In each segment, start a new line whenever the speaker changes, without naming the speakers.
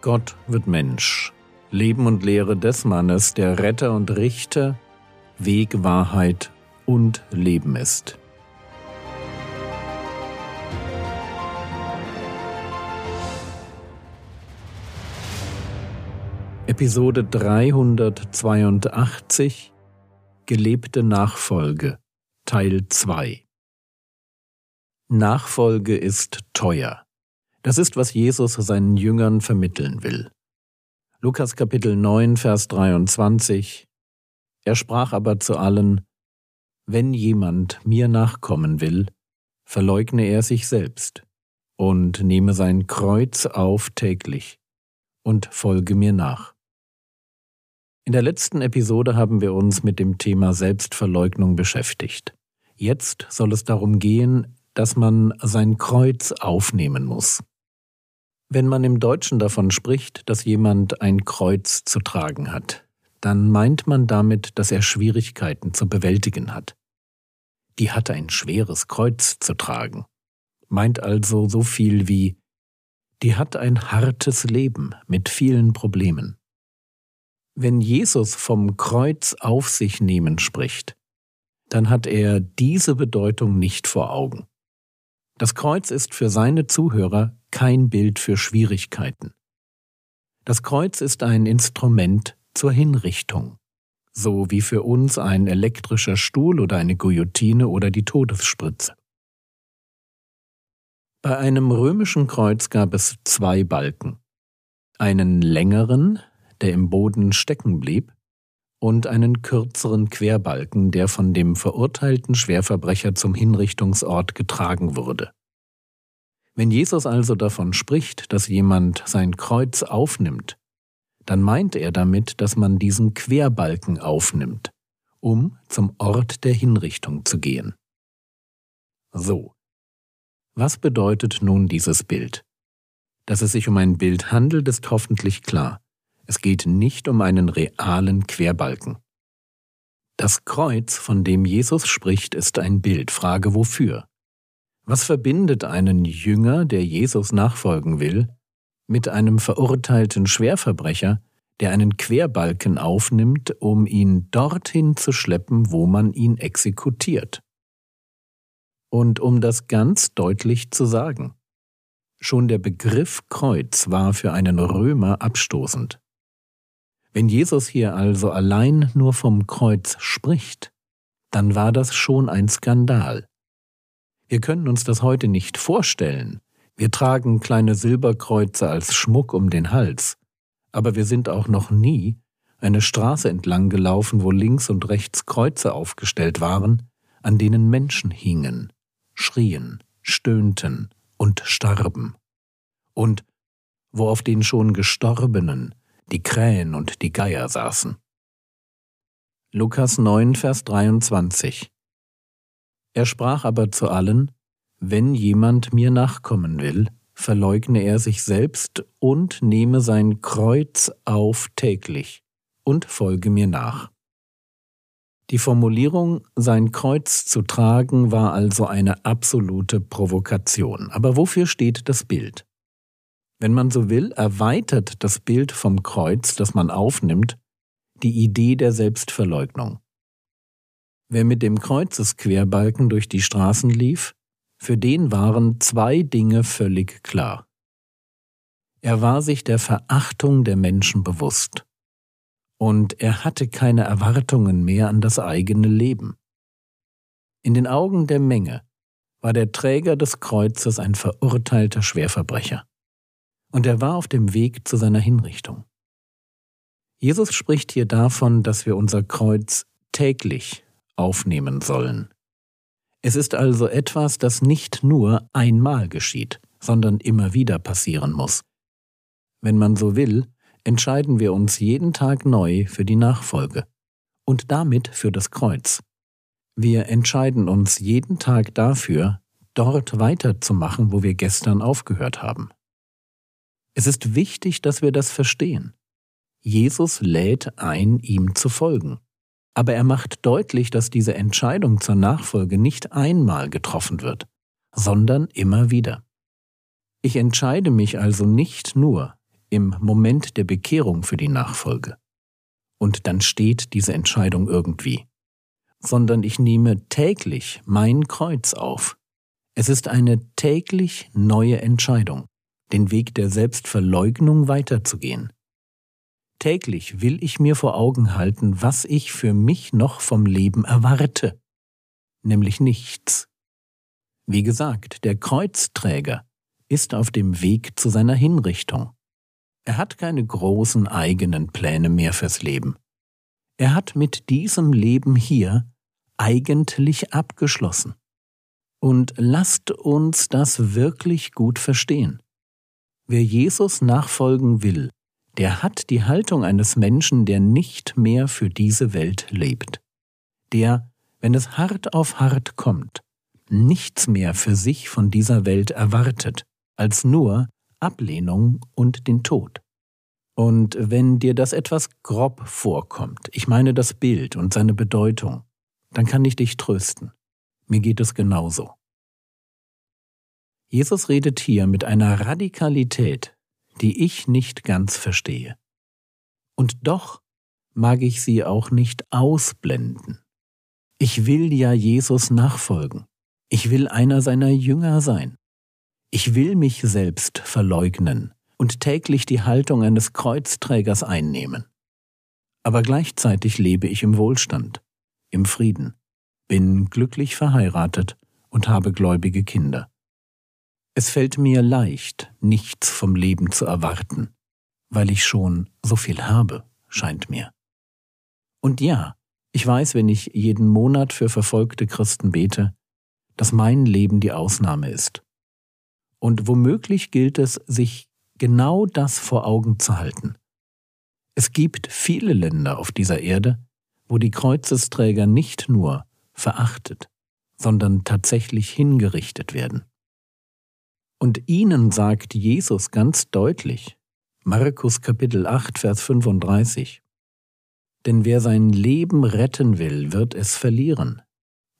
Gott wird Mensch. Leben und Lehre des Mannes, der Retter und Richter, Weg, Wahrheit und Leben ist. Episode 382 Gelebte Nachfolge Teil 2 Nachfolge ist teuer. Das ist, was Jesus seinen Jüngern vermitteln will. Lukas Kapitel 9, Vers 23 Er sprach aber zu allen, Wenn jemand mir nachkommen will, verleugne er sich selbst und nehme sein Kreuz auf täglich und folge mir nach. In der letzten Episode haben wir uns mit dem Thema Selbstverleugnung beschäftigt. Jetzt soll es darum gehen, dass man sein Kreuz aufnehmen muss. Wenn man im Deutschen davon spricht, dass jemand ein Kreuz zu tragen hat, dann meint man damit, dass er Schwierigkeiten zu bewältigen hat. Die hat ein schweres Kreuz zu tragen. Meint also so viel wie, die hat ein hartes Leben mit vielen Problemen. Wenn Jesus vom Kreuz auf sich nehmen spricht, dann hat er diese Bedeutung nicht vor Augen. Das Kreuz ist für seine Zuhörer kein Bild für Schwierigkeiten. Das Kreuz ist ein Instrument zur Hinrichtung, so wie für uns ein elektrischer Stuhl oder eine Guillotine oder die Todesspritze. Bei einem römischen Kreuz gab es zwei Balken, einen längeren, der im Boden stecken blieb, und einen kürzeren Querbalken, der von dem verurteilten Schwerverbrecher zum Hinrichtungsort getragen wurde. Wenn Jesus also davon spricht, dass jemand sein Kreuz aufnimmt, dann meint er damit, dass man diesen Querbalken aufnimmt, um zum Ort der Hinrichtung zu gehen. So. Was bedeutet nun dieses Bild? Dass es sich um ein Bild handelt, ist hoffentlich klar. Es geht nicht um einen realen Querbalken. Das Kreuz, von dem Jesus spricht, ist ein Bild. Frage wofür? Was verbindet einen Jünger, der Jesus nachfolgen will, mit einem verurteilten Schwerverbrecher, der einen Querbalken aufnimmt, um ihn dorthin zu schleppen, wo man ihn exekutiert? Und um das ganz deutlich zu sagen, schon der Begriff Kreuz war für einen Römer abstoßend. Wenn Jesus hier also allein nur vom Kreuz spricht, dann war das schon ein Skandal. Wir können uns das heute nicht vorstellen. Wir tragen kleine Silberkreuze als Schmuck um den Hals, aber wir sind auch noch nie eine Straße entlang gelaufen, wo links und rechts Kreuze aufgestellt waren, an denen Menschen hingen, schrien, stöhnten und starben. Und wo auf den schon Gestorbenen die Krähen und die Geier saßen. Lukas 9, Vers 23 Er sprach aber zu allen, Wenn jemand mir nachkommen will, verleugne er sich selbst und nehme sein Kreuz auf täglich und folge mir nach. Die Formulierung sein Kreuz zu tragen war also eine absolute Provokation. Aber wofür steht das Bild? Wenn man so will, erweitert das Bild vom Kreuz, das man aufnimmt, die Idee der Selbstverleugnung. Wer mit dem Kreuzesquerbalken durch die Straßen lief, für den waren zwei Dinge völlig klar. Er war sich der Verachtung der Menschen bewusst, und er hatte keine Erwartungen mehr an das eigene Leben. In den Augen der Menge war der Träger des Kreuzes ein verurteilter Schwerverbrecher und er war auf dem Weg zu seiner Hinrichtung. Jesus spricht hier davon, dass wir unser Kreuz täglich aufnehmen sollen. Es ist also etwas, das nicht nur einmal geschieht, sondern immer wieder passieren muss. Wenn man so will, entscheiden wir uns jeden Tag neu für die Nachfolge und damit für das Kreuz. Wir entscheiden uns jeden Tag dafür, dort weiterzumachen, wo wir gestern aufgehört haben. Es ist wichtig, dass wir das verstehen. Jesus lädt ein, ihm zu folgen. Aber er macht deutlich, dass diese Entscheidung zur Nachfolge nicht einmal getroffen wird, sondern immer wieder. Ich entscheide mich also nicht nur, im Moment der Bekehrung für die Nachfolge. Und dann steht diese Entscheidung irgendwie. Sondern ich nehme täglich mein Kreuz auf. Es ist eine täglich neue Entscheidung, den Weg der Selbstverleugnung weiterzugehen. Täglich will ich mir vor Augen halten, was ich für mich noch vom Leben erwarte, nämlich nichts. Wie gesagt, der Kreuzträger ist auf dem Weg zu seiner Hinrichtung. Er hat keine großen eigenen Pläne mehr fürs Leben. Er hat mit diesem Leben hier eigentlich abgeschlossen. Und lasst uns das wirklich gut verstehen. Wer Jesus nachfolgen will, der hat die Haltung eines Menschen, der nicht mehr für diese Welt lebt. Der, wenn es hart auf hart kommt, nichts mehr für sich von dieser Welt erwartet, als nur Ablehnung und den Tod. Und wenn dir das etwas grob vorkommt, ich meine das Bild und seine Bedeutung, dann kann ich dich trösten. Mir geht es genauso. Jesus redet hier mit einer Radikalität, die ich nicht ganz verstehe. Und doch mag ich sie auch nicht ausblenden. Ich will ja Jesus nachfolgen. Ich will einer seiner Jünger sein. Ich will mich selbst verleugnen und täglich die Haltung eines Kreuzträgers einnehmen. Aber gleichzeitig lebe ich im Wohlstand, im Frieden, bin glücklich verheiratet und habe gläubige Kinder. Es fällt mir leicht, nichts vom Leben zu erwarten, weil ich schon so viel habe, scheint mir. Und ja, ich weiß, wenn ich jeden Monat für verfolgte Christen bete, dass mein Leben die Ausnahme ist und womöglich gilt es, sich genau das vor Augen zu halten. Es gibt viele Länder auf dieser Erde, wo die Kreuzesträger nicht nur verachtet, sondern tatsächlich hingerichtet werden. Und ihnen sagt Jesus ganz deutlich, Markus Kapitel 8, Vers 35, Denn wer sein Leben retten will, wird es verlieren.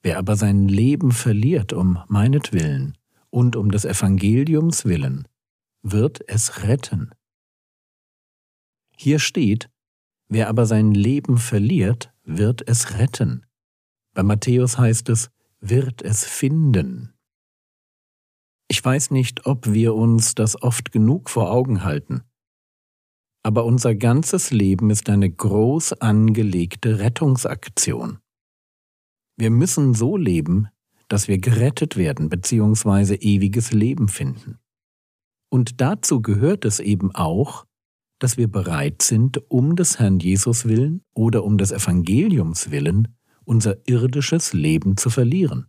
Wer aber sein Leben verliert um meinetwillen, und um des Evangeliums willen wird es retten. Hier steht, wer aber sein Leben verliert, wird es retten. Bei Matthäus heißt es, wird es finden. Ich weiß nicht, ob wir uns das oft genug vor Augen halten, aber unser ganzes Leben ist eine groß angelegte Rettungsaktion. Wir müssen so leben, dass wir gerettet werden bzw. ewiges Leben finden. Und dazu gehört es eben auch, dass wir bereit sind, um des Herrn Jesus willen oder um des Evangeliums willen, unser irdisches Leben zu verlieren.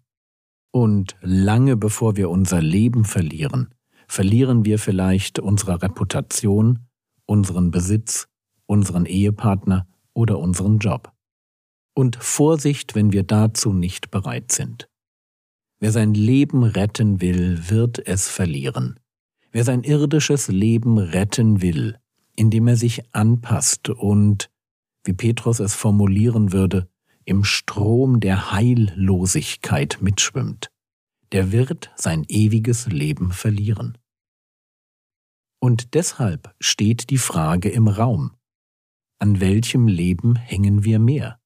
Und lange bevor wir unser Leben verlieren, verlieren wir vielleicht unsere Reputation, unseren Besitz, unseren Ehepartner oder unseren Job. Und Vorsicht, wenn wir dazu nicht bereit sind. Wer sein Leben retten will, wird es verlieren. Wer sein irdisches Leben retten will, indem er sich anpasst und, wie Petrus es formulieren würde, im Strom der Heillosigkeit mitschwimmt, der wird sein ewiges Leben verlieren. Und deshalb steht die Frage im Raum, an welchem Leben hängen wir mehr?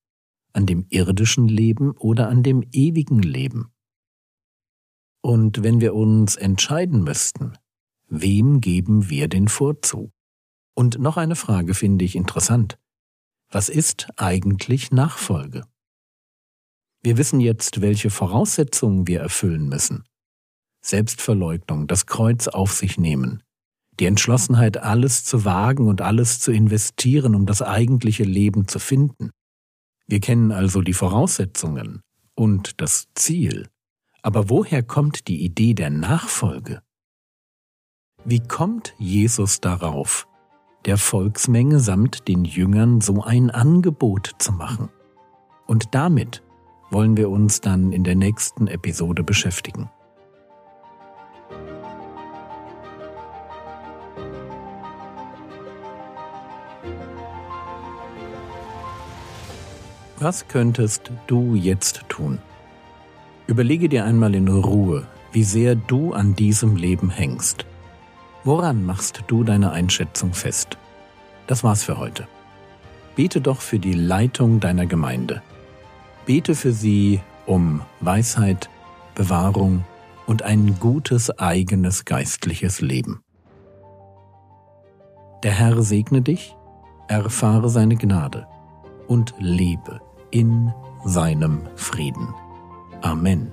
An dem irdischen Leben oder an dem ewigen Leben? Und wenn wir uns entscheiden müssten, wem geben wir den Vorzug? Und noch eine Frage finde ich interessant. Was ist eigentlich Nachfolge? Wir wissen jetzt, welche Voraussetzungen wir erfüllen müssen. Selbstverleugnung, das Kreuz auf sich nehmen, die Entschlossenheit, alles zu wagen und alles zu investieren, um das eigentliche Leben zu finden. Wir kennen also die Voraussetzungen und das Ziel. Aber woher kommt die Idee der Nachfolge? Wie kommt Jesus darauf, der Volksmenge samt den Jüngern so ein Angebot zu machen? Und damit wollen wir uns dann in der nächsten Episode beschäftigen. Was könntest du jetzt tun? Überlege dir einmal in Ruhe, wie sehr du an diesem Leben hängst. Woran machst du deine Einschätzung fest? Das war's für heute. Bete doch für die Leitung deiner Gemeinde. Bete für sie um Weisheit, Bewahrung und ein gutes eigenes geistliches Leben. Der Herr segne dich, erfahre seine Gnade und lebe in seinem Frieden. Amen.